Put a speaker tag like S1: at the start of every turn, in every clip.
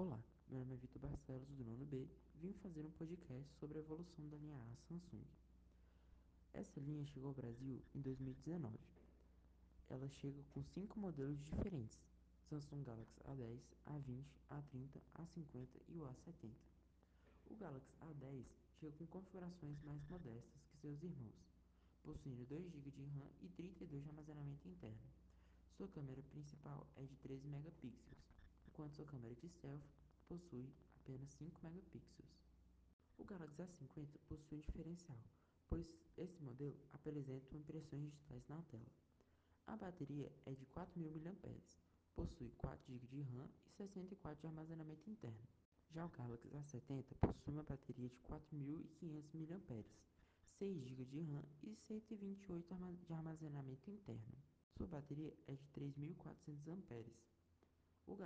S1: Olá, meu nome é Vitor Barcelos, do nono B. Vim fazer um podcast sobre a evolução da linha A Samsung. Essa linha chegou ao Brasil em 2019. Ela chega com cinco modelos diferentes: Samsung Galaxy A10, A20, A30, A50 e o A70. O Galaxy A10 chega com configurações mais modestas que seus irmãos, possuindo 2 GB de RAM e 32 de armazenamento interno. Sua câmera principal é de 13 megapixels, sua câmera de selfie possui apenas 5 megapixels. O Galaxy A50 possui um diferencial, pois esse modelo apresenta impressões digitais na tela. A bateria é de 4.000 mAh, possui 4 GB de RAM e 64 de armazenamento interno. Já o Galaxy A70 possui uma bateria de 4.500 mAh, 6 GB de RAM e 128 de armazenamento interno. Sua bateria é de 3.400 amperes.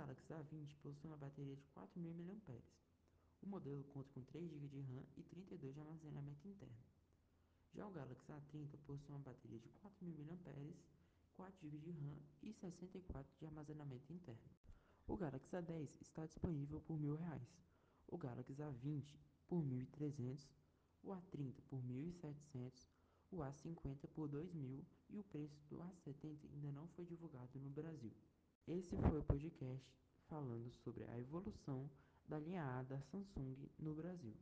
S1: Galaxy A20 possui uma bateria de 4.000 mAh. O modelo conta com 3 GB de RAM e 32 de armazenamento interno. Já o Galaxy A30 possui uma bateria de 4.000 mAh, 4 GB de RAM e 64 de armazenamento interno. O Galaxy A10 está disponível por R$ 1.000, o Galaxy A20 por R$ 1.300, o A30 por R$ 1.700, o A50 por R$ 2.000 e o preço do A70 ainda não foi divulgado no Brasil. Esse foi o podcast falando sobre a evolução da linha A da Samsung no Brasil.